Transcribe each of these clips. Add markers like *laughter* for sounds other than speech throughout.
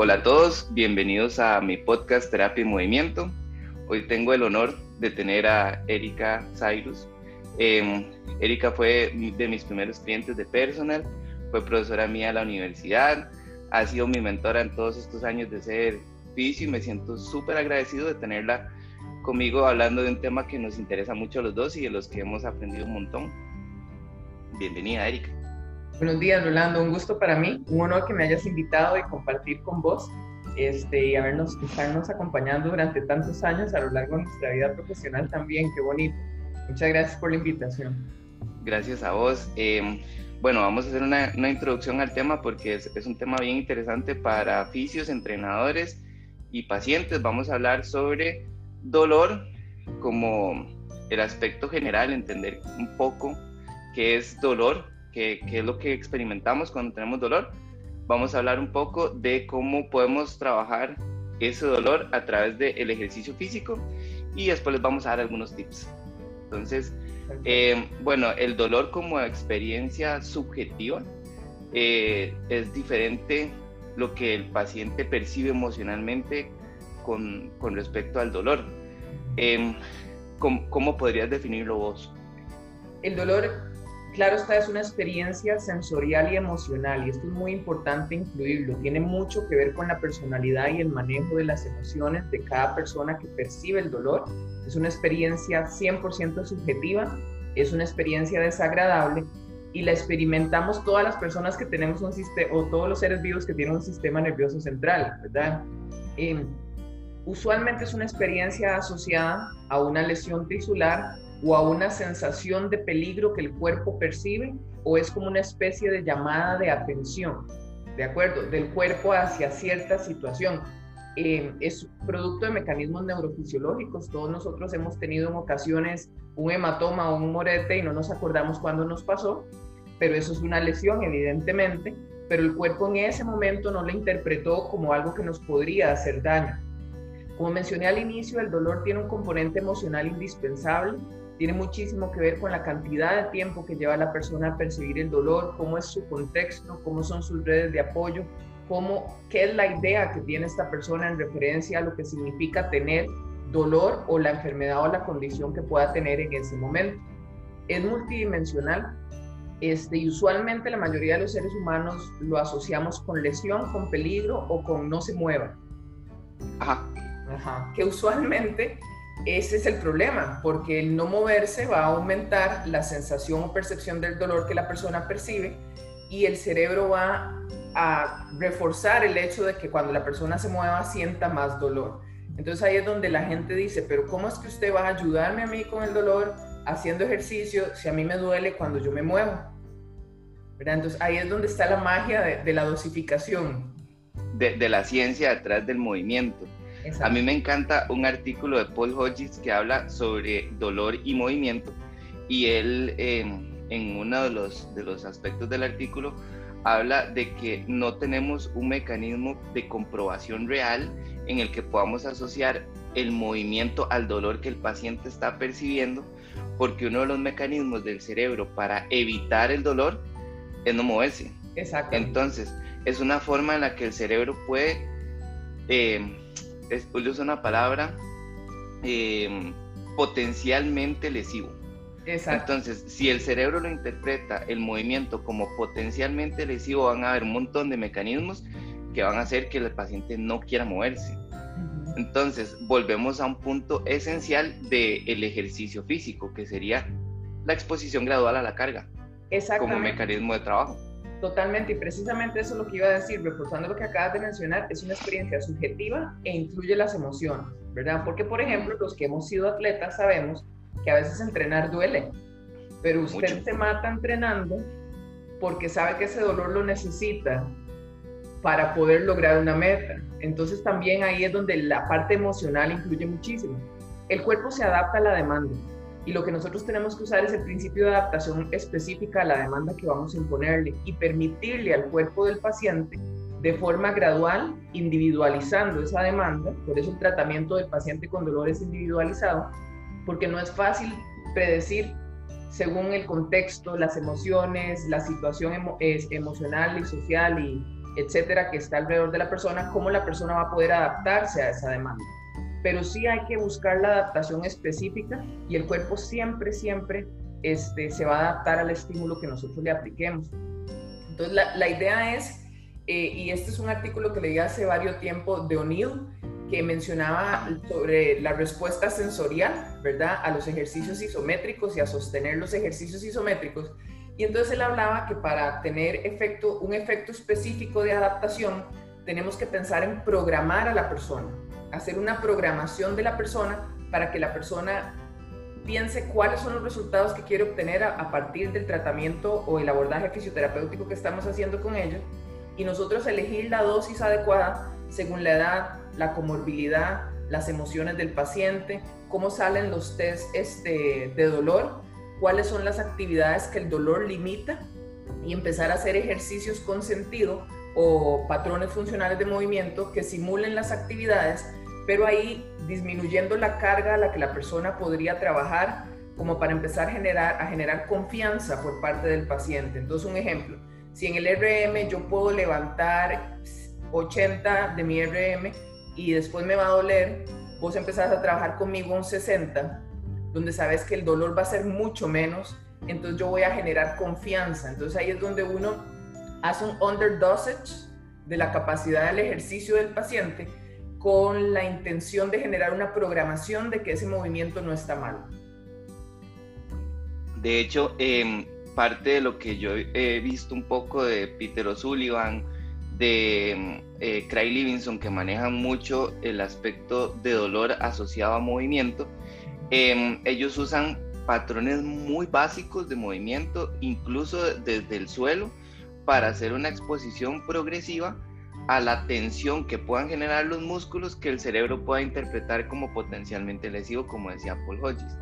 Hola a todos, bienvenidos a mi podcast Terapia y Movimiento. Hoy tengo el honor de tener a Erika Cyrus. Eh, Erika fue de mis primeros clientes de personal, fue profesora mía de la universidad, ha sido mi mentora en todos estos años de ser fisio y me siento súper agradecido de tenerla conmigo hablando de un tema que nos interesa mucho a los dos y de los que hemos aprendido un montón. Bienvenida, Erika. Buenos días, Rolando. Un gusto para mí, un honor que me hayas invitado y compartir con vos este, y habernos, estarnos acompañando durante tantos años a lo largo de nuestra vida profesional también. Qué bonito. Muchas gracias por la invitación. Gracias a vos. Eh, bueno, vamos a hacer una, una, introducción al tema porque es, es, un tema bien interesante para fisios, entrenadores y pacientes. Vamos a hablar sobre dolor como el aspecto general, entender un poco qué es dolor, qué, qué es lo que experimentamos cuando tenemos dolor. Vamos a hablar un poco de cómo podemos trabajar ese dolor a través del ejercicio físico y después les vamos a dar algunos tips. Entonces, eh, bueno, el dolor como experiencia subjetiva eh, es diferente lo que el paciente percibe emocionalmente con, con respecto al dolor. Eh, ¿cómo, ¿Cómo podrías definirlo vos? El dolor, claro está, es una experiencia sensorial y emocional y esto es muy importante incluirlo. Tiene mucho que ver con la personalidad y el manejo de las emociones de cada persona que percibe el dolor. Es una experiencia 100% subjetiva, es una experiencia desagradable y la experimentamos todas las personas que tenemos un sistema, o todos los seres vivos que tienen un sistema nervioso central, ¿verdad? Eh, usualmente es una experiencia asociada a una lesión tisular o a una sensación de peligro que el cuerpo percibe o es como una especie de llamada de atención, ¿de acuerdo? Del cuerpo hacia cierta situación. Eh, es producto de mecanismos neurofisiológicos. Todos nosotros hemos tenido en ocasiones un hematoma o un morete y no nos acordamos cuándo nos pasó, pero eso es una lesión, evidentemente, pero el cuerpo en ese momento no lo interpretó como algo que nos podría hacer daño. Como mencioné al inicio, el dolor tiene un componente emocional indispensable, tiene muchísimo que ver con la cantidad de tiempo que lleva la persona a percibir el dolor, cómo es su contexto, cómo son sus redes de apoyo, cómo, qué es la idea que tiene esta persona en referencia a lo que significa tener dolor o la enfermedad o la condición que pueda tener en ese momento. Es multidimensional este, y usualmente la mayoría de los seres humanos lo asociamos con lesión, con peligro o con no se mueva. Ajá. Ajá. Que usualmente ese es el problema, porque el no moverse va a aumentar la sensación o percepción del dolor que la persona percibe y el cerebro va a reforzar el hecho de que cuando la persona se mueva sienta más dolor. Entonces ahí es donde la gente dice, pero ¿cómo es que usted va a ayudarme a mí con el dolor haciendo ejercicio si a mí me duele cuando yo me muevo? ¿verdad? Entonces ahí es donde está la magia de, de la dosificación. De, de, la ciencia detrás del movimiento. Exacto. A mí me encanta un artículo de Paul Hodges que habla sobre dolor y movimiento y él eh, en uno de los, de los aspectos del artículo habla de que no tenemos un mecanismo de comprobación real en el que podamos asociar el movimiento al dolor que el paciente está percibiendo, porque uno de los mecanismos del cerebro para evitar el dolor es no moverse. Exacto. Entonces, es una forma en la que el cerebro puede, eh, es, uso una palabra, eh, potencialmente lesivo. Exacto. Entonces, si el cerebro lo interpreta el movimiento como potencialmente lesivo, van a haber un montón de mecanismos que van a hacer que el paciente no quiera moverse. Entonces, volvemos a un punto esencial del ejercicio físico, que sería la exposición gradual a la carga como mecanismo de trabajo. Totalmente, y precisamente eso es lo que iba a decir, reforzando lo que acabas de mencionar, es una experiencia subjetiva e incluye las emociones, ¿verdad? Porque, por ejemplo, los que hemos sido atletas sabemos que a veces entrenar duele, pero usted Mucho. se mata entrenando porque sabe que ese dolor lo necesita para poder lograr una meta. Entonces también ahí es donde la parte emocional influye muchísimo. El cuerpo se adapta a la demanda y lo que nosotros tenemos que usar es el principio de adaptación específica a la demanda que vamos a imponerle y permitirle al cuerpo del paciente de forma gradual, individualizando esa demanda, por eso el tratamiento del paciente con dolor es individualizado, porque no es fácil predecir según el contexto, las emociones, la situación emo emocional y social y etcétera, que está alrededor de la persona, cómo la persona va a poder adaptarse a esa demanda. Pero sí hay que buscar la adaptación específica y el cuerpo siempre, siempre este, se va a adaptar al estímulo que nosotros le apliquemos. Entonces, la, la idea es, eh, y este es un artículo que leí hace varios tiempo de O'Neill, que mencionaba sobre la respuesta sensorial, ¿verdad? A los ejercicios isométricos y a sostener los ejercicios isométricos. Y entonces él hablaba que para tener efecto, un efecto específico de adaptación, tenemos que pensar en programar a la persona, hacer una programación de la persona para que la persona piense cuáles son los resultados que quiere obtener a, partir del tratamiento o el abordaje fisioterapéutico que estamos haciendo con ellos. Y nosotros elegir la dosis adecuada según la edad, la comorbilidad, las emociones del paciente, cómo salen los test este, de dolor, cuáles son las actividades que el dolor limita y empezar a hacer ejercicios con sentido o patrones funcionales de movimiento que simulen las actividades, pero ahí disminuyendo la carga a la que la persona podría trabajar como para empezar a generar, a generar confianza por parte del paciente. Entonces, un ejemplo, si en el RM yo puedo levantar 80 de mi RM y después me va a doler, vos empezás a trabajar conmigo un 60, donde sabes que el dolor va a ser mucho menos, entonces yo voy a generar confianza. Entonces ahí es donde uno hace un underdosage de la capacidad del ejercicio del paciente con la intención de generar una programación de que ese movimiento no está mal. De hecho, eh, parte de lo que yo he visto un poco de Peter O'Sullivan, de eh, Craig Livingston que manejan mucho el aspecto de dolor asociado a movimiento, em, ellos usan patrones muy básicos de movimiento, incluso desde el suelo, para hacer una exposición progresiva a la tensión que puedan generar los músculos que el cerebro pueda interpretar como potencialmente lesivo, como decía Paul Hodges.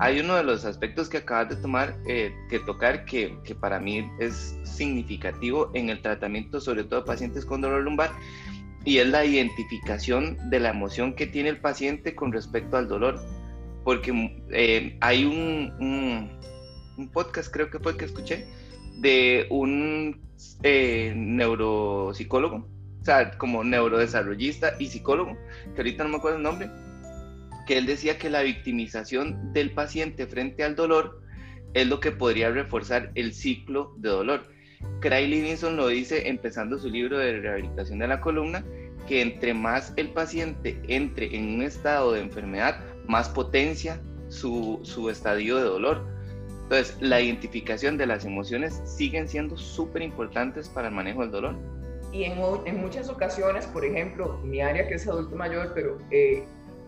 Hay uno de los aspectos que acabas de tomar, eh, que tocar, que, que, para mí es significativo en el tratamiento, sobre todo de pacientes con dolor lumbar, y es la identificación de la emoción que tiene el paciente con respecto al dolor. Porque eh, hay un, un, un podcast, creo que fue el que escuché, de un eh, neuropsicólogo como neurodesarrollista y psicólogo, que ahorita no me acuerdo el nombre, que él decía que la victimización del paciente frente al dolor es lo que podría reforzar el ciclo de dolor. Craig Livingston lo dice empezando su libro de rehabilitación de la columna, que entre más el paciente entre en un estado de enfermedad, más potencia su, su estadio de dolor. Entonces, la identificación de las emociones siguen siendo súper importantes para el manejo del dolor. Y en, en, muchas ocasiones, por ejemplo, mi área que es adulto mayor, pero eh,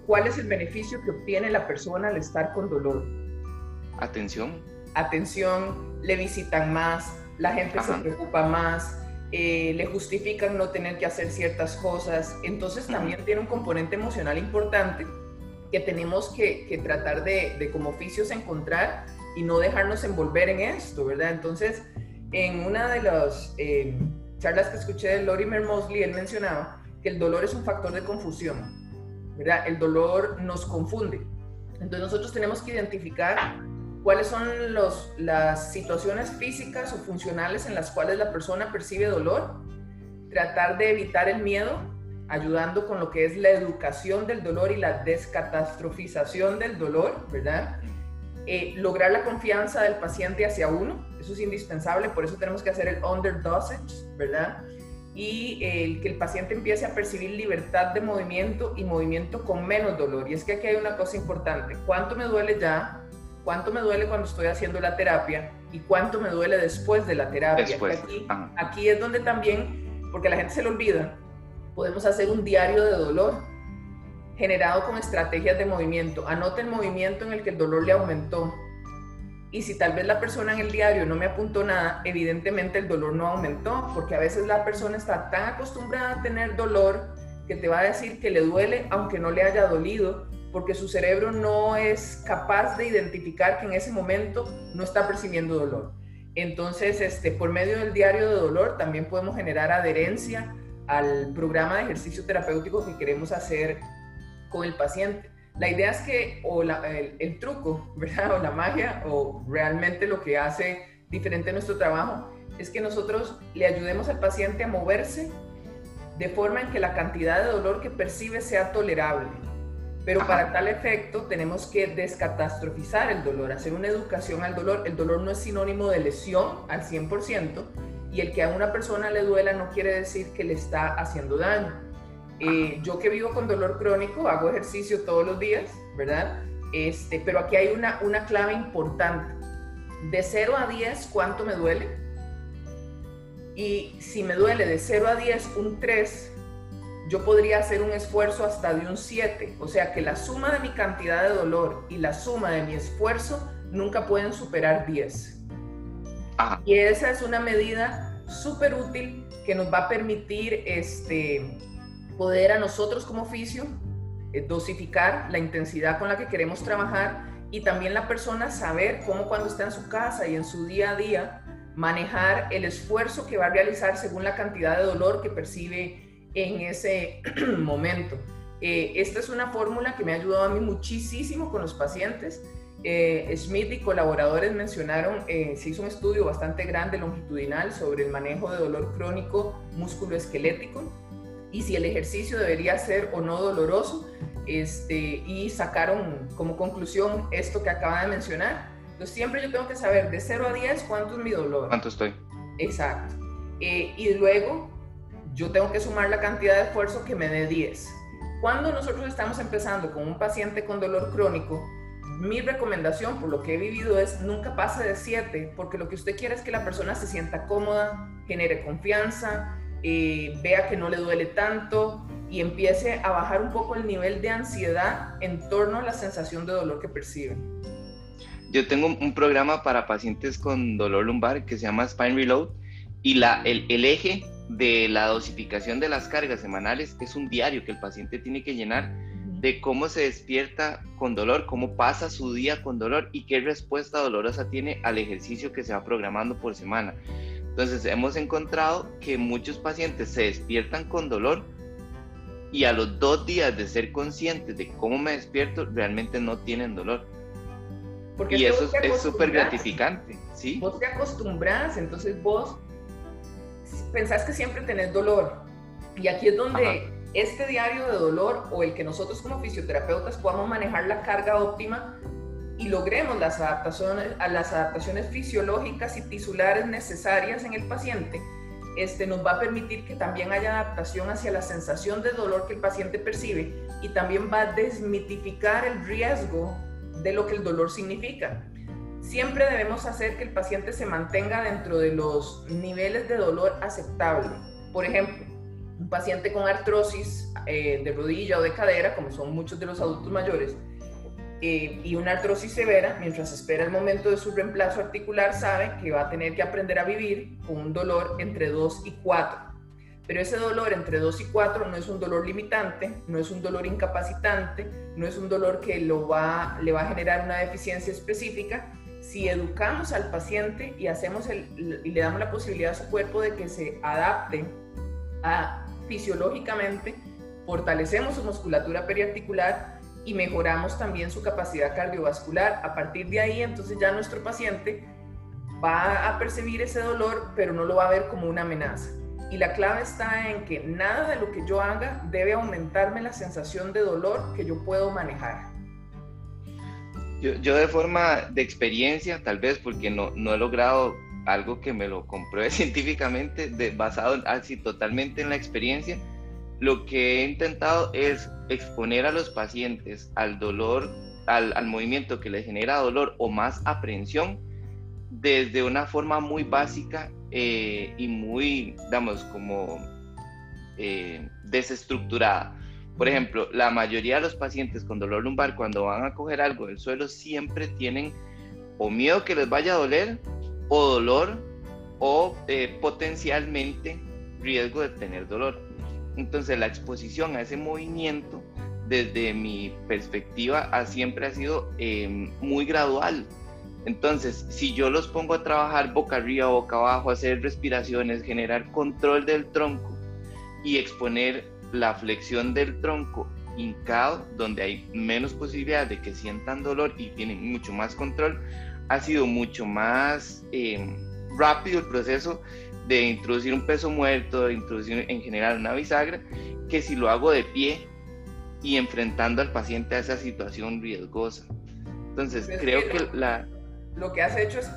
¿cuál es el beneficio que obtiene la persona al estar con dolor? Atención. Atención, le visitan más, la gente se preocupa más, eh, le justifican no tener que hacer ciertas cosas. Entonces también tiene un componente emocional importante que tenemos que, que tratar de, de, como oficios encontrar y no dejarnos envolver en esto, ¿verdad? Entonces, en una de las... Eh, charlas que escuché de Lorimer Mosley, él mencionaba que el dolor es un factor de confusión, ¿verdad? El dolor nos confunde. Entonces nosotros tenemos que identificar cuáles son las situaciones físicas o funcionales en las cuales la persona percibe dolor, tratar de evitar el miedo, ayudando con lo que es la educación del dolor y la descatastrofización del dolor, ¿verdad? Eh, lograr la confianza del paciente hacia uno, eso es indispensable, por eso tenemos que hacer el under dosage, ¿verdad? Y el que el paciente empiece a percibir libertad de movimiento y movimiento con menos dolor. Y es que aquí hay una cosa importante, ¿cuánto me duele ya? ¿Cuánto me duele cuando estoy haciendo la terapia? ¿Y cuánto me duele después de la terapia? Aquí, aquí es donde también, porque la gente se lo olvida, podemos hacer un diario de dolor generado con estrategias de movimiento. Anote el movimiento en el que el dolor le aumentó. Y si tal vez la persona en el diario no me apuntó nada, evidentemente el dolor no aumentó, porque a veces la persona está tan acostumbrada a tener dolor que te va a decir que le duele aunque no le haya dolido, porque su cerebro no es capaz de identificar que en ese momento no está percibiendo dolor. Entonces, este, por medio del diario de dolor también podemos generar adherencia al programa de ejercicio terapéutico que queremos hacer con el paciente. La idea es que, o el, truco, *laughs* ¿verdad? O la magia, o realmente lo que hace diferente nuestro trabajo es que nosotros le ayudemos al paciente a moverse de forma en que la cantidad de dolor que percibe sea tolerable. Pero para tal efecto tenemos que descatastrofizar el dolor, hacer una educación al dolor. El dolor no es sinónimo de lesión al 100% y el que a una persona le duela no quiere decir que le está haciendo daño. Eh, yo que vivo con dolor crónico, hago ejercicio todos los días, ¿verdad? Este, pero aquí hay una, una clave importante. De 0 a 10, ¿cuánto me duele? Y si me duele de 0 a 10, un 3, yo podría hacer un esfuerzo hasta de un 7. O sea que la suma de mi cantidad de dolor y la suma de mi esfuerzo nunca pueden superar 10. Y esa es una medida súper útil que nos va a permitir este, poder a nosotros como oficio eh, dosificar la intensidad con la que queremos trabajar y también la persona saber cómo cuando está en su casa y en su día a día manejar el esfuerzo que va a realizar según la cantidad de dolor que percibe en ese *clears throat* momento. Eh, esta es una fórmula que me ha ayudado a mí muchísimo con los pacientes. Eh, Smith y colaboradores mencionaron, se hizo un estudio bastante grande longitudinal sobre el manejo de dolor crónico musculoesquelético y si el ejercicio debería ser o no doloroso, este, y sacaron como conclusión esto que acaba de mencionar. Entonces siempre yo tengo que saber de 0 a 10 cuánto es mi dolor. ¿Cuánto estoy? Exacto. Eh, y luego yo tengo que sumar la cantidad de esfuerzo que me dé 10. Cuando nosotros estamos empezando con un paciente con dolor crónico, mi recomendación, por lo que he vivido, es nunca pase de 7, porque lo que usted quiere es que la persona se sienta cómoda, genere confianza, eh, vea que no le duele tanto y empiece a bajar un poco el nivel de ansiedad en torno a la sensación de dolor que percibe. Yo tengo un programa para pacientes con dolor lumbar que se llama Spine Reload y la, el, el eje de la dosificación de las cargas semanales es un diario que el paciente tiene que llenar de cómo se despierta con dolor, cómo pasa su día con dolor y qué respuesta dolorosa tiene al ejercicio que se va programando por semana. Entonces hemos encontrado que muchos pacientes se despiertan con dolor y a los dos días de ser conscientes de cómo me despierto, realmente no tienen dolor. Porque y eso es súper gratificante, ¿sí? Vos te acostumbras, entonces vos pensás que siempre tenés dolor. Y aquí es donde este diario de dolor o el que nosotros como fisioterapeutas podamos manejar la carga óptima y logremos las adaptaciones, las adaptaciones fisiológicas y tisulares necesarias en el paciente, este, nos va a permitir que también haya adaptación hacia la sensación de dolor que el paciente percibe y también va a desmitificar el riesgo de lo que el dolor significa. Siempre debemos hacer que el paciente se mantenga dentro de los niveles de dolor aceptable. Por ejemplo, un paciente con artrosis eh, de rodilla o de cadera, como son muchos de los adultos mayores, eh, y una artrosis severa, mientras espera el momento de su reemplazo articular, sabe que va a tener que aprender a vivir con un dolor entre 2 y 4. Pero ese dolor entre 2 y 4 no es un dolor limitante, no es un dolor incapacitante, no es un dolor que lo va, le va a generar una deficiencia específica. Si educamos al paciente y, hacemos el, y le damos la posibilidad a su cuerpo de que se adapte a, fisiológicamente, fortalecemos su musculatura periarticular, y mejoramos también su capacidad cardiovascular. A partir de ahí, entonces ya nuestro paciente va a percibir ese dolor, pero no lo va a ver como una amenaza. Y la clave está en que nada de lo que yo haga debe aumentarme la sensación de dolor que yo puedo manejar. Yo, yo de forma de experiencia, tal vez porque no, no he logrado algo que me lo compruebe *laughs* científicamente, de, basado así totalmente en la experiencia, lo que he intentado es exponer a los pacientes al dolor, al, movimiento que les genera dolor o más aprehensión desde una forma muy básica eh, y muy, digamos, como eh, desestructurada. Por ejemplo, la mayoría de los pacientes con dolor lumbar cuando van a coger algo del suelo siempre tienen o miedo que les vaya a doler o dolor o eh, potencialmente riesgo de tener dolor. Entonces la exposición a ese movimiento, desde mi perspectiva, siempre ha sido em, muy gradual. Entonces, si yo los pongo a trabajar boca arriba, boca abajo, hacer respiraciones, generar control del tronco y exponer la flexión del tronco hincado, donde hay menos posibilidad de que sientan dolor y tienen mucho más control, ha sido mucho más em, rápido el proceso de introducir un peso muerto, de introducir en general una bisagra, que si lo hago de pie y enfrentando al paciente a esa situación riesgosa. Entonces, pues creo que, la... Lo que has hecho es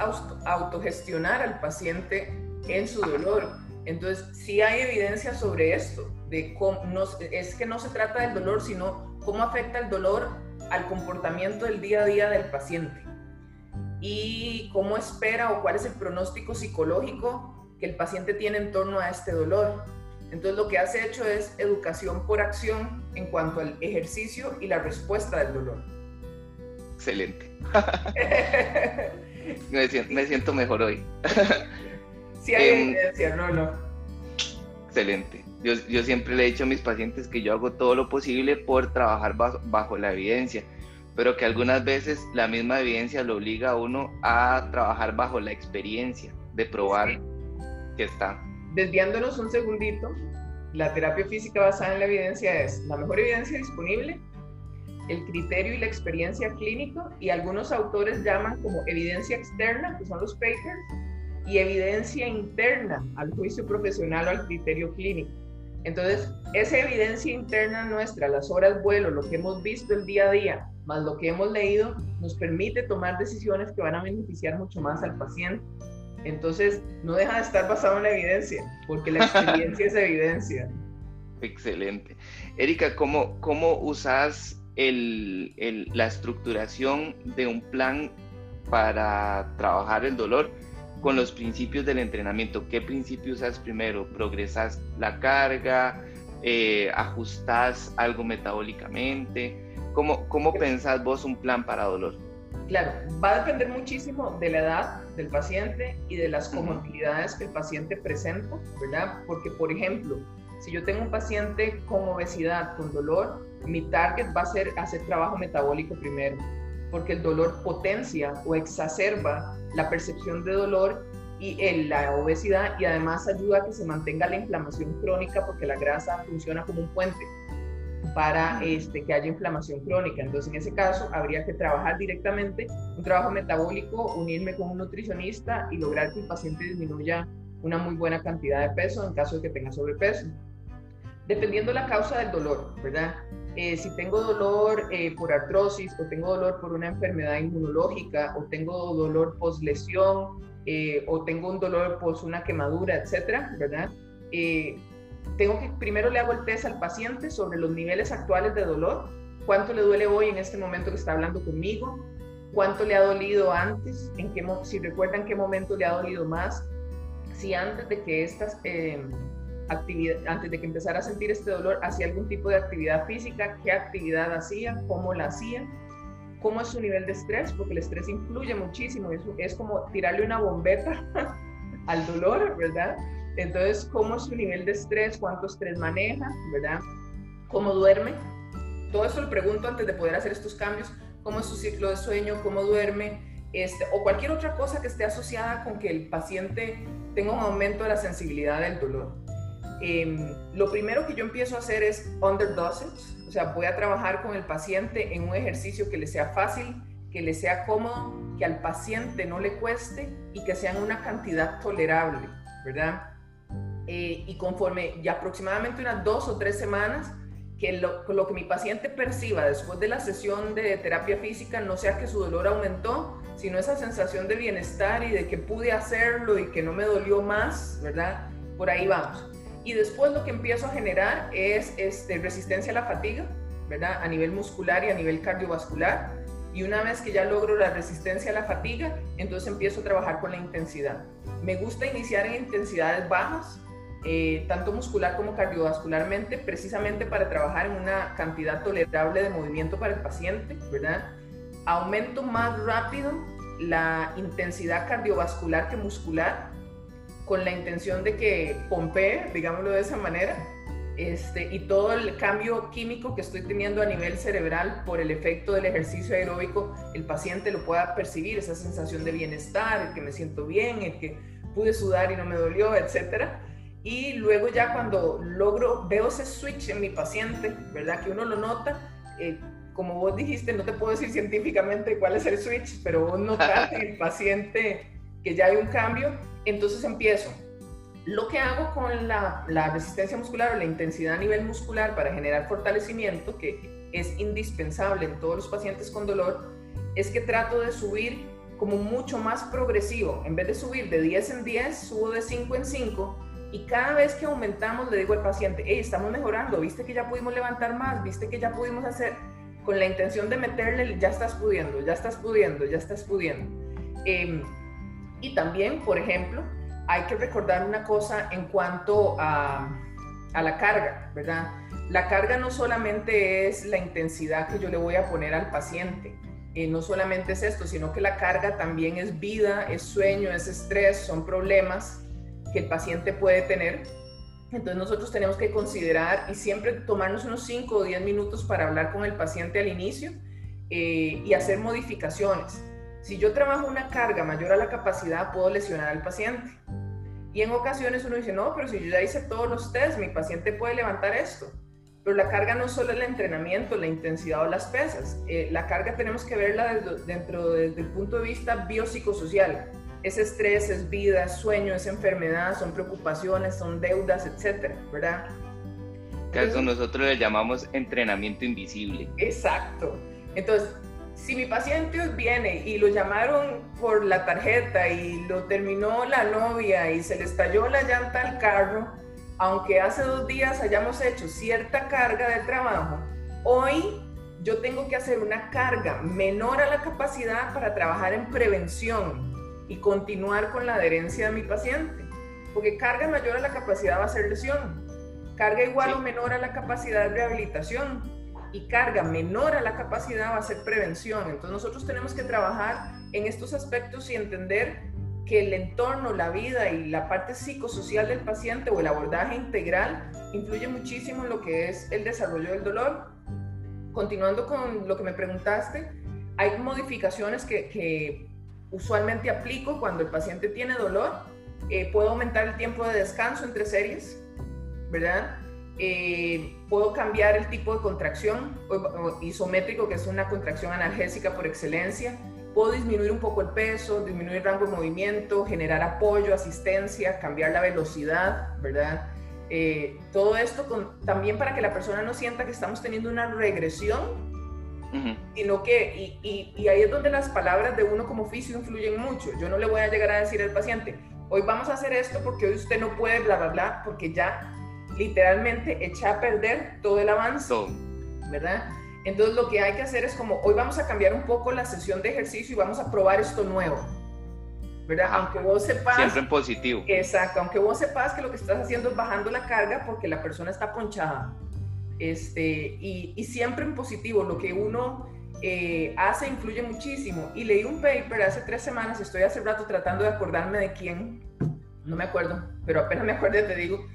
autogestionar al paciente en su dolor. Entonces, sí hay evidencia sobre esto, de cómo no, es que no se trata del dolor, sino cómo afecta el dolor al comportamiento del día a día del paciente y cómo espera o cuál es el pronóstico psicológico que el paciente tiene en torno a este dolor. Entonces lo que has hecho es educación por acción en cuanto al ejercicio y la respuesta del dolor. Excelente. *laughs* me, siento, mejor hoy. sí hay em, evidencia, no, no. Excelente. Yo, yo, siempre le he dicho a mis pacientes que yo hago todo lo posible por trabajar bajo la evidencia pero que algunas veces la misma evidencia lo obliga a uno a trabajar bajo la experiencia de probar que está. Desviándonos un segundito, la terapia física basada en la evidencia es la mejor evidencia disponible, el criterio y la experiencia clínica, y algunos autores llaman como evidencia externa, que son los papers, y evidencia interna al juicio profesional o al criterio clínico. Entonces, esa evidencia interna nuestra, las horas vuelo, lo que hemos visto el día a día, más lo que hemos leído, nos permite tomar decisiones que van a beneficiar mucho más al paciente. Entonces, no deja de estar basado en la evidencia, porque la experiencia es evidencia. *laughs* Excelente. Erika, ¿cómo, cómo usas el, el, la estructuración de un plan para trabajar el dolor con los principios del entrenamiento? ¿Qué principios usas primero? ¿Progresas la carga? Eh, ¿Ajustas algo metabólicamente? ¿Cómo, cómo pensás vos un plan para dolor? Claro, va a depender muchísimo de la edad del paciente y de las comorbilidades que el paciente presenta, ¿verdad? Porque, por ejemplo, si yo tengo un paciente con obesidad, con dolor, mi target va a ser hacer trabajo metabólico primero, porque el dolor potencia o exacerba la percepción de dolor y la obesidad y además ayuda a que se mantenga la inflamación crónica porque la grasa funciona como un puente para este, que haya inflamación crónica. Entonces, en ese caso, habría que trabajar directamente un trabajo metabólico, unirme con un nutricionista y lograr que el paciente disminuya una muy buena cantidad de peso en caso de que tenga sobrepeso. Dependiendo la causa del dolor, ¿verdad? Eh, si tengo dolor eh, por artrosis o tengo dolor por una enfermedad inmunológica o tengo dolor post lesión eh, o tengo un dolor post una quemadura, etcétera, ¿verdad? Tengo que primero le hago el test al paciente sobre los niveles actuales de dolor, cuánto le duele hoy en este momento que está hablando conmigo, cuánto le ha dolido antes, en qué, si recuerdan qué momento le ha dolido más, si antes de que estas eh, antes de que empezara a sentir este dolor hacía algún tipo de actividad física, qué actividad hacía, cómo la hacía, cómo es su nivel de estrés, porque el estrés influye muchísimo, es como tirarle una bombeta *laughs* al dolor, ¿verdad? Entonces, ¿cómo es su nivel de estrés? ¿Cuánto estrés maneja? ¿Verdad? ¿Cómo duerme? Todo eso lo pregunto antes de poder hacer estos cambios. ¿Cómo es su ciclo de sueño? ¿Cómo duerme? Este, o cualquier otra cosa que esté asociada con que el paciente tenga un aumento de la sensibilidad del dolor. Em, lo primero que yo empiezo a hacer es under dosage, o sea, voy a trabajar con el paciente en un ejercicio que le sea fácil, que le sea cómodo, que al paciente no le cueste y que sea en una cantidad tolerable, ¿verdad? Eh, y conforme ya aproximadamente unas dos o tres semanas, que lo, lo, que mi paciente perciba después de la sesión de terapia física no sea que su dolor aumentó, sino esa sensación de bienestar y de que pude hacerlo y que no me dolió más, ¿verdad? Por ahí vamos. Y después lo que empiezo a generar es este, resistencia a la fatiga, ¿verdad? A nivel muscular y a nivel cardiovascular. Y una vez que ya logro la resistencia a la fatiga, entonces empiezo a trabajar con la intensidad. Me gusta iniciar en intensidades bajas, eh, tanto muscular como cardiovascularmente, precisamente para trabajar en una cantidad tolerable de movimiento para el paciente, ¿verdad? Aumento más rápido la intensidad cardiovascular que muscular, con la intención de que pompee, digámoslo de esa manera, este, y todo el cambio químico que estoy teniendo a nivel cerebral por el efecto del ejercicio aeróbico, el paciente lo pueda percibir, esa sensación de bienestar, el que me siento bien, el que pude sudar y no me dolió, etcétera y luego ya cuando logro, veo ese switch en mi paciente, ¿verdad? Que uno lo nota, eh, como vos dijiste, no te puedo decir científicamente cuál es el switch, pero vos notas en el *laughs* paciente que ya hay un cambio, entonces empiezo. Lo que hago con la, la, resistencia muscular o la intensidad a nivel muscular para generar fortalecimiento, que es indispensable en todos los pacientes con dolor, es que trato de subir como mucho más progresivo. En vez de subir de 10 en 10, subo de 5 en 5 y cada vez que aumentamos le digo al paciente, estamos mejorando, viste que ya pudimos levantar más, viste que ya pudimos hacer, con la intención de meterle, ya estás pudiendo, ya estás pudiendo, ya estás pudiendo. Em, y también, por ejemplo, hay que recordar una cosa en cuanto a, a la carga, ¿verdad? La carga no solamente es la intensidad que yo le voy a poner al paciente, eh, no solamente es esto, sino que la carga también es vida, es sueño, es estrés, son problemas que el paciente puede tener. Entonces nosotros tenemos que considerar y siempre tomarnos unos 5 o 10 minutos para hablar con el paciente al inicio eh, y hacer modificaciones. Si yo trabajo una carga mayor a la capacidad, puedo lesionar al paciente. Y en ocasiones uno dice, no, pero si yo ya hice todos los tests, mi paciente puede levantar esto. Pero la carga no solo es el entrenamiento, la intensidad o las pesas. Eh, la carga tenemos que verla dentro desde el punto de vista biopsicosocial. Es estrés, es vida, es sueño, es enfermedad, son preocupaciones, son deudas, etcétera, ¿verdad? Que eso nosotros le llamamos entrenamiento invisible. Exacto. Entonces, si mi paciente viene y lo llamaron por la tarjeta y lo terminó la novia y se le estalló la llanta al carro, aunque hace dos días hayamos hecho cierta carga de trabajo, hoy yo tengo que hacer una carga menor a la capacidad para trabajar en prevención y continuar con la adherencia de mi paciente. Porque carga mayor a la capacidad va a ser lesión. Carga igual o menor a la capacidad de rehabilitación y carga menor a la capacidad va a ser prevención. Entonces nosotros tenemos que trabajar en estos aspectos y entender que el entorno, la vida y la parte psicosocial del paciente o el abordaje integral influye muchísimo en lo que es el desarrollo del dolor. Continuando con lo que me preguntaste, hay modificaciones que, usualmente aplico cuando el paciente tiene dolor. Eh, puedo aumentar el tiempo de descanso entre series, ¿verdad? Eh, puedo cambiar el tipo de contracción isométrico, que es una contracción analgésica por excelencia. Puedo disminuir un poco el peso, disminuir el rango de movimiento, generar apoyo, asistencia, cambiar la velocidad, ¿verdad? Eh, todo esto también para que la persona no sienta que estamos teniendo una regresión, sino que, y, y, ahí es donde las palabras de uno como oficio influyen mucho. Yo no le voy a llegar a decir al paciente, hoy vamos a hacer esto porque hoy usted no puede, bla, bla, bla, porque ya literalmente echa a perder todo el avance, ¿verdad? Entonces lo que hay que hacer es como, hoy vamos a cambiar un poco la sesión de ejercicio y vamos a probar esto nuevo, ¿verdad? Aunque vos sepas... Siempre en positivo. Exacto, aunque vos sepas que lo que estás haciendo es bajando la carga porque la persona está ponchada. Este, y, y siempre en positivo, lo que uno eh, hace influye muchísimo. Y leí un paper hace tres semanas, estoy hace rato tratando de acordarme de quién, no me acuerdo, pero apenas me acuerdo te digo,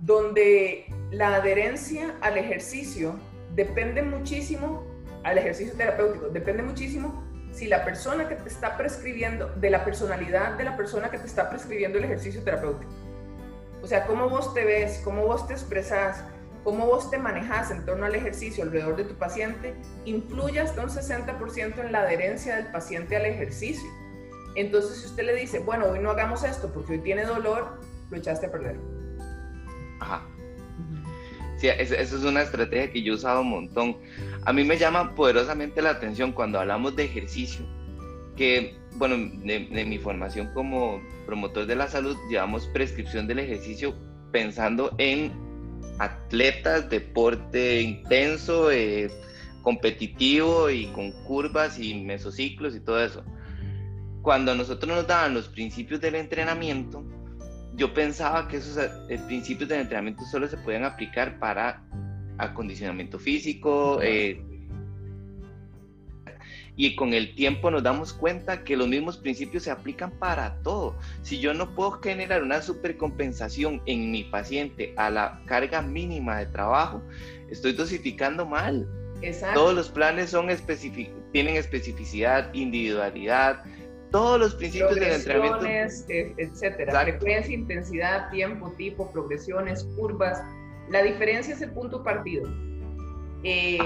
donde la adherencia al ejercicio depende muchísimo, al ejercicio terapéutico, depende muchísimo si la persona que te está prescribiendo, de la personalidad de la persona que te está prescribiendo el ejercicio terapéutico. O sea, cómo vos te ves, cómo vos te expresas, cómo vos te manejas en torno al ejercicio alrededor de tu paciente, influye hasta un 60% en la adherencia del paciente al ejercicio. Entonces, si usted le dice, bueno, hoy no hagamos esto porque hoy tiene dolor, lo echaste a perder. Ajá. Sí, esa es una estrategia que yo he usado un montón. A mí me llama poderosamente la atención cuando hablamos de ejercicio, que, bueno, de, mi formación como promotor de la salud, llevamos prescripción del ejercicio pensando en atletas, deporte intenso, eh, competitivo y con curvas y mesociclos y todo eso. Cuando nosotros nos daban los principios del entrenamiento, yo pensaba que esos eh, principios de entrenamiento solo se podían aplicar para acondicionamiento físico. Eh, y con el tiempo nos damos cuenta que los mismos principios se aplican para todo. Si yo no puedo generar una supercompensación en mi paciente a la carga mínima de trabajo, estoy dosificando mal. Todos los planes son tienen especificidad, individualidad, todos los principios del entrenamiento. Eh, etcétera. Frecuencia, intensidad, tiempo, tipo, progresiones, curvas. La diferencia es el punto partido. Eh,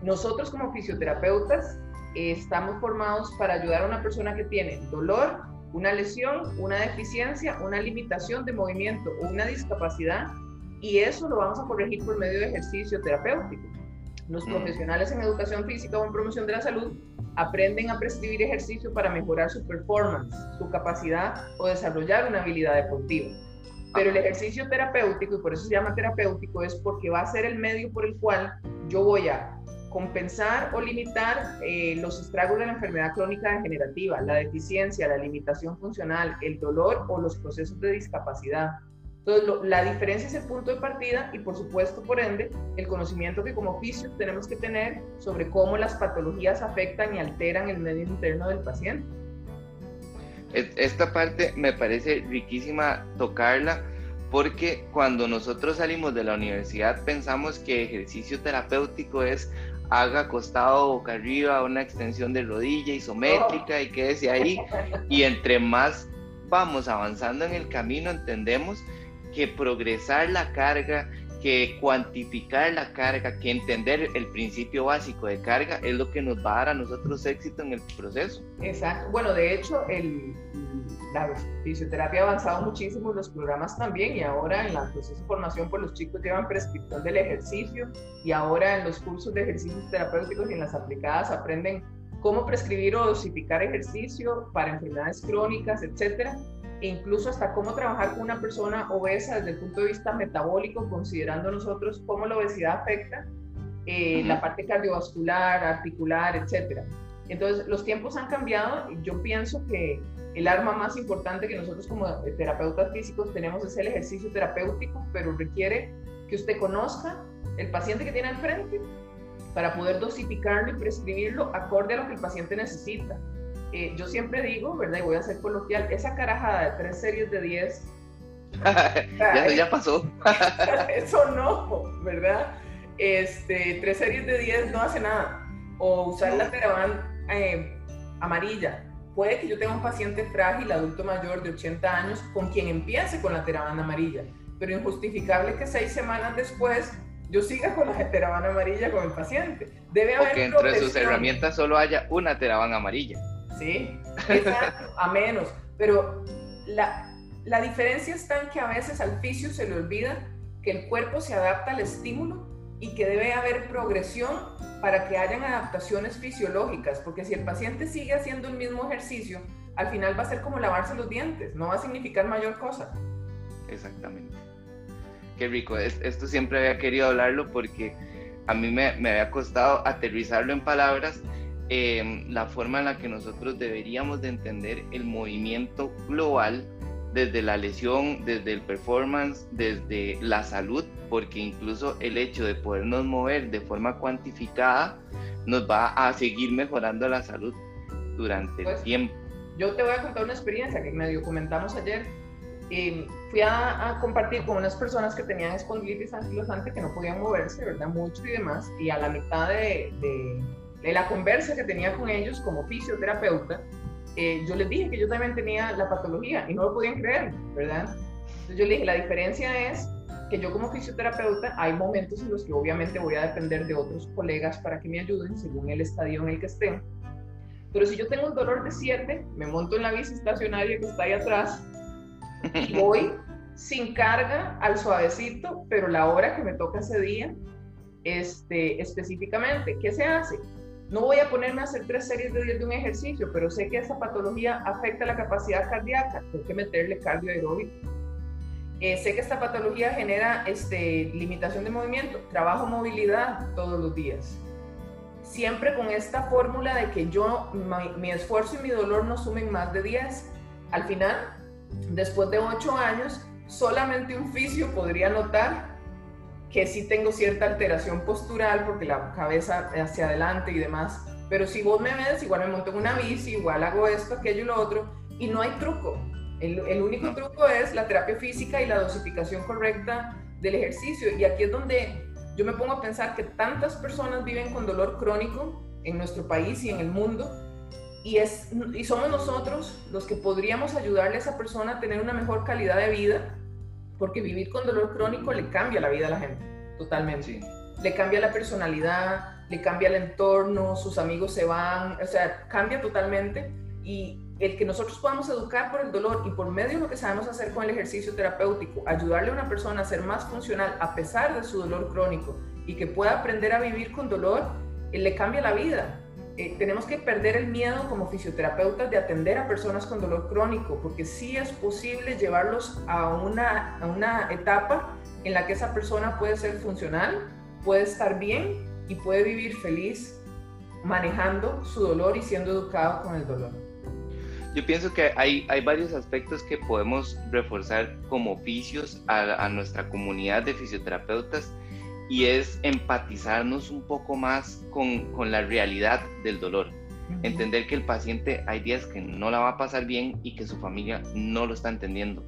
nosotros como fisioterapeutas estamos formados para ayudar a una persona que tiene dolor, una lesión, una deficiencia, una limitación de movimiento o una discapacidad y eso lo vamos a corregir por medio de ejercicio terapéutico. Los mm. profesionales en educación física o en promoción de la salud aprenden a prescribir ejercicio para mejorar su performance, su capacidad o desarrollar una habilidad deportiva. Pero el ejercicio terapéutico, y por eso se llama terapéutico, es porque va a ser el medio por el cual yo voy a compensar o limitar eh, los estragos de la enfermedad crónica degenerativa, la deficiencia, la limitación funcional, el dolor o los procesos de discapacidad. Entonces, la diferencia es el punto de partida y, por supuesto, por ende, el conocimiento que como oficio tenemos que tener sobre cómo las patologías afectan y alteran el medio interno del paciente. Esta parte me parece riquísima tocarla porque cuando nosotros salimos de la universidad pensamos que ejercicio terapéutico es haga acostado boca arriba una extensión de rodilla isométrica y quédese ahí *laughs* y entre más vamos avanzando en el camino entendemos que progresar la carga, que cuantificar la carga, que entender el principio básico de carga es lo que nos va a dar a nosotros éxito en el proceso. Exacto. Bueno, de hecho, el, la fisioterapia ha avanzado muchísimo, los programas también, y ahora en la proceso de formación, pues los chicos llevan prescripción del ejercicio, y ahora en los cursos de ejercicios terapéuticos y en las aplicadas aprenden cómo prescribir o dosificar ejercicio para enfermedades crónicas, etcétera e incluso hasta cómo trabajar con una persona obesa desde el punto de vista metabólico, considerando nosotros cómo la obesidad afecta eh, la parte cardiovascular, articular, etc. Entonces, los tiempos han cambiado y yo pienso que el arma más importante que nosotros como terapeutas físicos tenemos es el ejercicio terapéutico, pero requiere que usted conozca el paciente que tiene al frente para poder dosificarlo y prescribirlo acorde a lo que el paciente necesita. Eh, yo siempre digo, ¿verdad? Y voy a ser coloquial, esa carajada de tres series de 10. *laughs* ya, ya pasó. *laughs* eso no, ¿verdad? Este, tres series de 10 no hace nada. O usar la Teraban eh, amarilla. Puede que yo tenga un paciente frágil, adulto mayor de 80 años, con quien empiece con la Teraban amarilla. Pero injustificable que seis semanas después yo siga con la Teraban amarilla con el paciente. Debe haber o que entre sus herramientas solo haya una Teraban amarilla. ¿sí? *laughs* a menos. Pero la, la diferencia está en que a veces al fisio se le olvida que el cuerpo se adapta al estímulo y que debe haber progresión para que hayan adaptaciones fisiológicas, porque si el paciente sigue haciendo el mismo ejercicio, al final va a ser como lavarse los dientes, no va a significar mayor cosa. Exactamente. Qué rico, esto siempre había querido hablarlo porque a mí me, me había costado aterrizarlo en palabras Em, la forma en la que nosotros deberíamos de entender el movimiento global desde la lesión, desde el performance, desde la salud, porque incluso el hecho de podernos mover de forma cuantificada nos va a seguir mejorando la salud durante el pues, tiempo. Yo te voy a contar una experiencia que medio comentamos ayer. Fui a, compartir con unas personas que tenían espondilitis anquilosante que no podían moverse, ¿verdad? Mucho y demás. Y a la mitad de de la conversa que tenía con ellos como fisioterapeuta, eh, yo les dije que yo también tenía la patología y no lo podían creer, ¿verdad? Entonces yo les dije, la diferencia es que yo como fisioterapeuta hay momentos en los que obviamente voy a depender de otros colegas para que me ayuden según el estadio en el que estén. Pero si yo tengo un dolor de 7, me monto en la bici estacionaria que está ahí atrás y *laughs* voy sin carga al suavecito, pero la hora que me toca ese día, este, específicamente, ¿qué se hace? No voy a ponerme a hacer tres series de 10 de un ejercicio, pero sé que esa patología afecta la capacidad cardíaca, tengo que meterle cardio aeróbico. Eh, sé que esta patología genera este, limitación de movimiento, trabajo movilidad todos los días. Siempre con esta fórmula de que yo, mi, mi esfuerzo y mi dolor no sumen más de 10. Al final, después de 8 años, solamente un fisio podría notar que sí tengo cierta alteración postural porque la cabeza hacia adelante y demás. Pero si vos me ves, igual me monto en una bici, igual hago esto, aquello y lo otro, y no hay truco. El, el único truco es la terapia física y la dosificación correcta del ejercicio. Y aquí es donde yo me pongo a pensar que tantas personas viven con dolor crónico en nuestro país y en el mundo, y, es, y somos nosotros los que podríamos ayudarle a esa persona a tener una mejor calidad de vida porque vivir con dolor crónico le cambia la vida a la gente, totalmente. Le cambia la personalidad, le cambia el entorno, sus amigos se van, o sea, cambia totalmente y el que nosotros podamos educar por el dolor y por medio de lo que sabemos hacer con el ejercicio terapéutico, ayudarle a una persona a ser más funcional a pesar de su dolor crónico y que pueda aprender a vivir con dolor, eh, le cambia la vida. Eh, tenemos que perder el miedo como fisioterapeutas de atender a personas con dolor crónico, porque sí es posible llevarlos a una, a una etapa en la que esa persona puede ser funcional, puede estar bien y puede vivir feliz manejando su dolor y siendo educado con el dolor. Yo pienso que hay, hay varios aspectos que podemos reforzar como oficios a, a nuestra comunidad de fisioterapeutas y es empatizarnos un poco más con, con la realidad del dolor. Entender que el paciente hay días que no la va a pasar bien y que su familia no lo está entendiendo.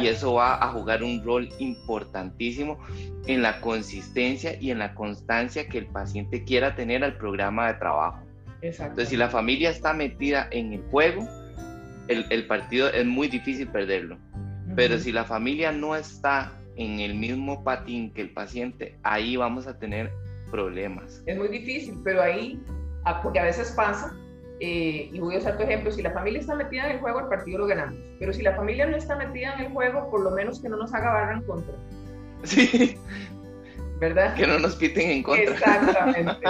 Y eso va a jugar un rol importantísimo en la consistencia y en la constancia que el paciente quiera tener al programa de trabajo. Entonces, si la familia está metida en el juego, el, el partido es muy difícil perderlo. Pero si la familia no está en el mismo patín que el paciente, ahí vamos a tener problemas. Es muy difícil, pero ahí, ah, porque a veces pasa, eh, y voy a usar tu ejemplo, si la familia está metida en el juego, el partido lo ganamos. Pero si la familia no está metida en el juego, por lo menos que no nos haga barra en contra. *laughs* Sí. ¿Verdad? Que no nos piten en contra. Exactamente.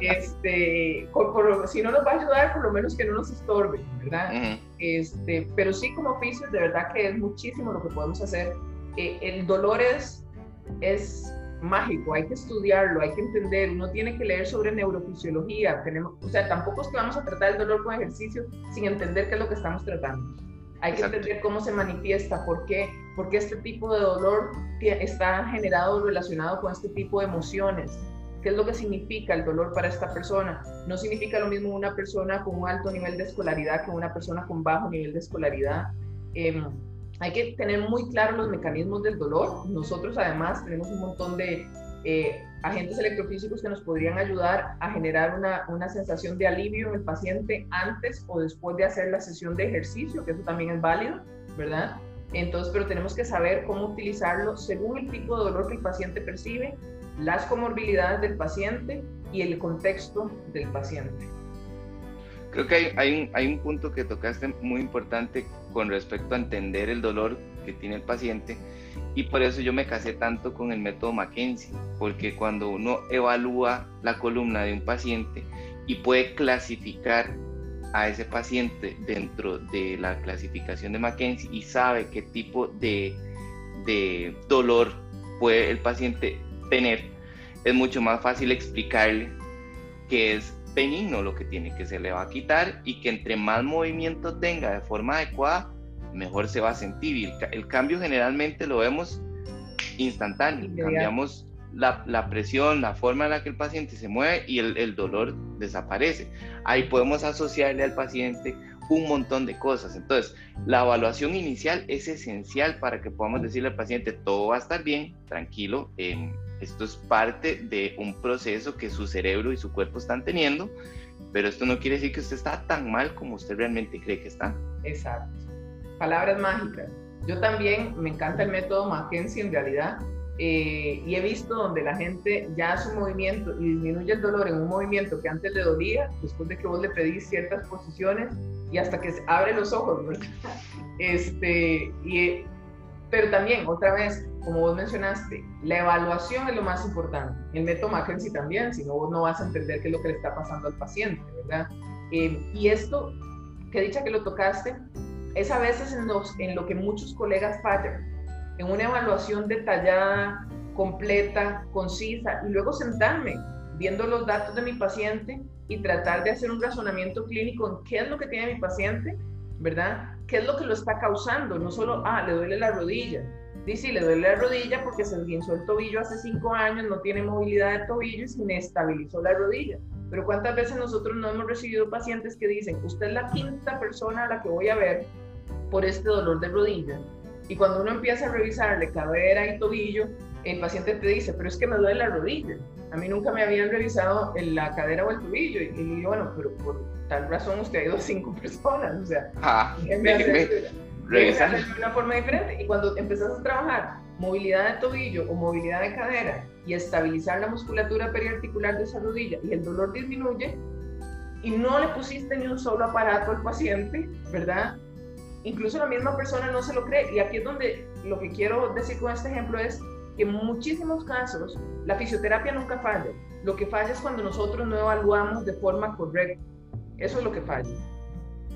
*laughs* este, si no nos va a ayudar, por lo menos que no nos estorbe, ¿verdad? este, pero sí, como oficios, de verdad que es muchísimo lo que podemos hacer eh, el dolor es, es mágico, hay que estudiarlo, hay que entender, uno tiene que leer sobre neurofisiología, tenemos, o sea, tampoco es que vamos a tratar el dolor con ejercicio sin entender qué es lo que estamos tratando. Hay que entender cómo se manifiesta, por qué, por qué este tipo de dolor está generado relacionado con este tipo de emociones. ¿Qué es lo que significa el dolor para esta persona? No significa lo mismo una persona con un alto nivel de escolaridad que una persona con bajo nivel de escolaridad. Eh, hay que tener muy claros los mecanismos del dolor. Nosotros además tenemos un montón de eh, agentes electrofísicos que nos podrían ayudar a generar una, una, sensación de alivio en el paciente antes o después de hacer la sesión de ejercicio, que eso también es válido, ¿verdad? Entonces, pero tenemos que saber cómo utilizarlo según el tipo de dolor que el paciente percibe, las comorbilidades del paciente y el contexto del paciente. Creo que hay, hay, un, hay un punto que tocaste muy importante con respecto a entender el dolor que tiene el paciente y por eso yo me casé tanto con el método Mackenzie, porque cuando uno evalúa la columna de un paciente y puede clasificar a ese paciente dentro de la clasificación de Mackenzie y sabe qué tipo de, de dolor puede el paciente tener, es mucho más fácil explicarle que es benigno lo que tiene, que se le va a quitar y que entre más movimiento tenga de forma adecuada, mejor se va a sentir. Y el, cambio generalmente lo vemos instantáneo. Cambiamos la, la, presión, la forma en la que el paciente se mueve y el, el, dolor desaparece. Ahí podemos asociarle al paciente un montón de cosas. Entonces, la evaluación inicial es esencial para que podamos decirle al paciente, todo va a estar bien, tranquilo, eh, esto es parte de un proceso que su cerebro y su cuerpo están teniendo, pero esto no quiere decir que usted está tan mal como usted realmente cree que está. Exacto. Palabras mágicas. Yo también me encanta el método Mackenzie en realidad eh, y he visto donde la gente ya hace un movimiento y disminuye el dolor en un movimiento que antes le dolía, después de que vos le pedís ciertas posiciones y hasta que se abre los ojos. *laughs* Este, y, pero también, otra vez, como vos mencionaste, la evaluación es lo más importante. El método Mackenzie también, si no vos no vas a entender qué es lo que le está pasando al paciente, ¿verdad? Eh, y esto, que dicha que lo tocaste, es a veces en, los, en lo que muchos colegas fallan, en una evaluación detallada, completa, concisa, y luego sentarme viendo los datos de mi paciente y tratar de hacer un razonamiento clínico en qué es lo que tiene mi paciente, ¿verdad? ¿Qué es lo que lo está causando? No solo, ah, le duele la rodilla, Dice, le duele la rodilla porque se esguinzó el tobillo hace cinco años, no tiene movilidad de tobillo y se inestabilizó la rodilla. Pero ¿cuántas veces nosotros no hemos recibido pacientes que dicen, usted es la quinta persona a la que voy a ver por este dolor de rodilla? Y cuando uno empieza a revisarle cadera y tobillo, el paciente te dice, pero es que me duele la rodilla. A mí nunca me habían revisado en la cadera o el tobillo. Y, y bueno, pero por tal razón usted ha ido a cinco *laughs* personas. O sea, ah, de una forma diferente. Y cuando empezás a trabajar movilidad de tobillo o movilidad de cadera y estabilizar la musculatura periarticular de esa rodilla y el dolor disminuye y no le pusiste ni un solo aparato al paciente, ¿verdad? Incluso la misma persona no se lo cree. Y aquí es donde lo que quiero decir con este ejemplo es que en muchísimos casos la fisioterapia nunca falla. Lo que falla es cuando nosotros no evaluamos de forma correcta. Eso es lo que falla.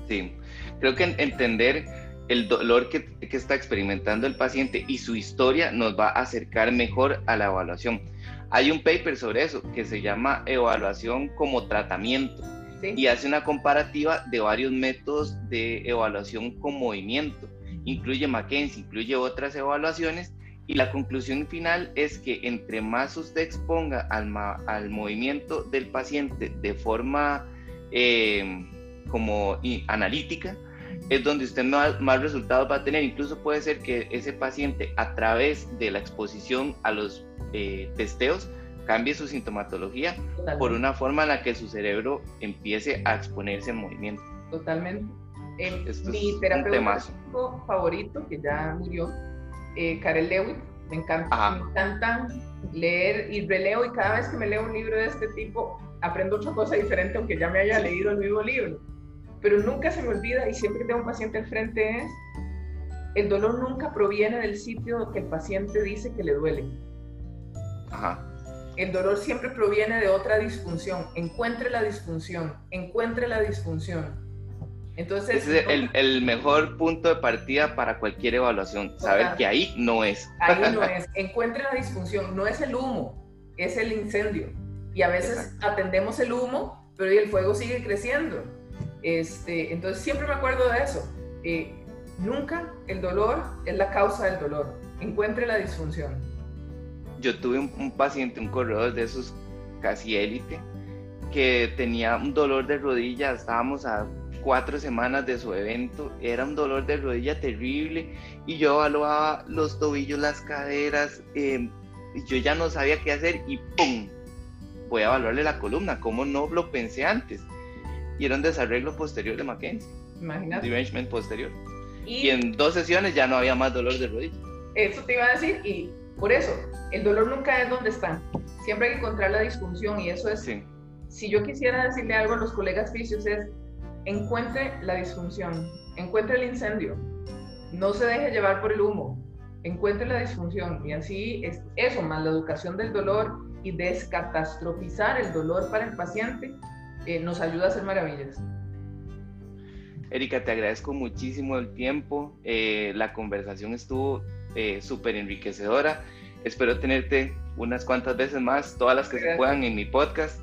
Sí, creo que entender el dolor que, que, está experimentando el paciente y su historia nos va a acercar mejor a la evaluación. Hay un paper sobre eso que se llama evaluación como tratamiento y hace una comparativa de varios métodos de evaluación con movimiento. Incluye McKenzie, incluye otras evaluaciones y la conclusión final es que entre más usted exponga al, al movimiento del paciente de forma eh, como analítica, es donde usted más, más, resultados va a tener. Incluso puede ser que ese paciente a través de la exposición a los eh, testeos cambie su sintomatología por una forma en la que su cerebro empiece a exponerse en movimiento. Totalmente. mi terapeuta favorito, que ya murió, eh, Karel Lewitt, me encanta, me encanta leer y releo y cada vez que me leo un libro de este tipo aprendo otra cosa diferente aunque ya me haya leído el mismo libro. Pero nunca se me olvida y siempre que tengo un paciente al frente es, el dolor nunca proviene del sitio que el paciente dice que le duele. Ajá. El dolor siempre proviene de otra disfunción. Encuentre la disfunción, encuentre la disfunción. Entonces, Ese es el, mejor punto de partida para cualquier evaluación, saber que ahí no es. Ahí no *laughs* es. Encuentre la disfunción, no es el humo, es el incendio. Y a veces atendemos el humo, pero el fuego sigue creciendo. Este, entonces siempre me acuerdo de eso. Eh, nunca el dolor es la causa del dolor. Encuentre la disfunción yo tuve un, paciente, un corredor de esos casi élite, que tenía un dolor de rodilla, estábamos a cuatro semanas de su evento, era un dolor de rodilla terrible y yo evaluaba los tobillos, las caderas, y yo ya no sabía qué hacer y ¡pum! Voy a evaluarle la columna, como no lo pensé antes? Y era un desarreglo posterior de Mackenzie. Imagínate. Derangement posterior. Y, y en dos sesiones ya no había más dolor de rodilla. Eso te iba a decir, y por eso, el dolor nunca es donde está. Siempre hay que encontrar la disfunción y eso es, si yo quisiera decirle algo a los colegas fisios es, encuentre la disfunción, encuentre el incendio, no se deje llevar por el humo, encuentre la disfunción y así es eso, más la educación del dolor y descatastrofizar el dolor para el paciente, eh, nos ayuda a hacer maravillas. Erika, te agradezco muchísimo el tiempo, eh, la conversación estuvo eh, súper enriquecedora. Espero tenerte unas cuantas veces más, todas las que se puedan en mi podcast.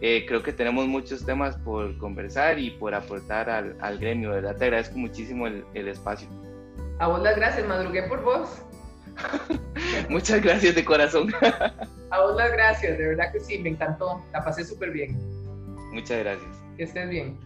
Eh, creo que tenemos muchos temas por conversar y por aportar al, al gremio, ¿verdad? Te agradezco muchísimo el, el, espacio. A vos las gracias, madrugué por vos. *laughs* Muchas gracias de corazón. *laughs* A vos las gracias, de verdad que sí, me encantó, la pasé súper bien. Muchas gracias. Que estés bien.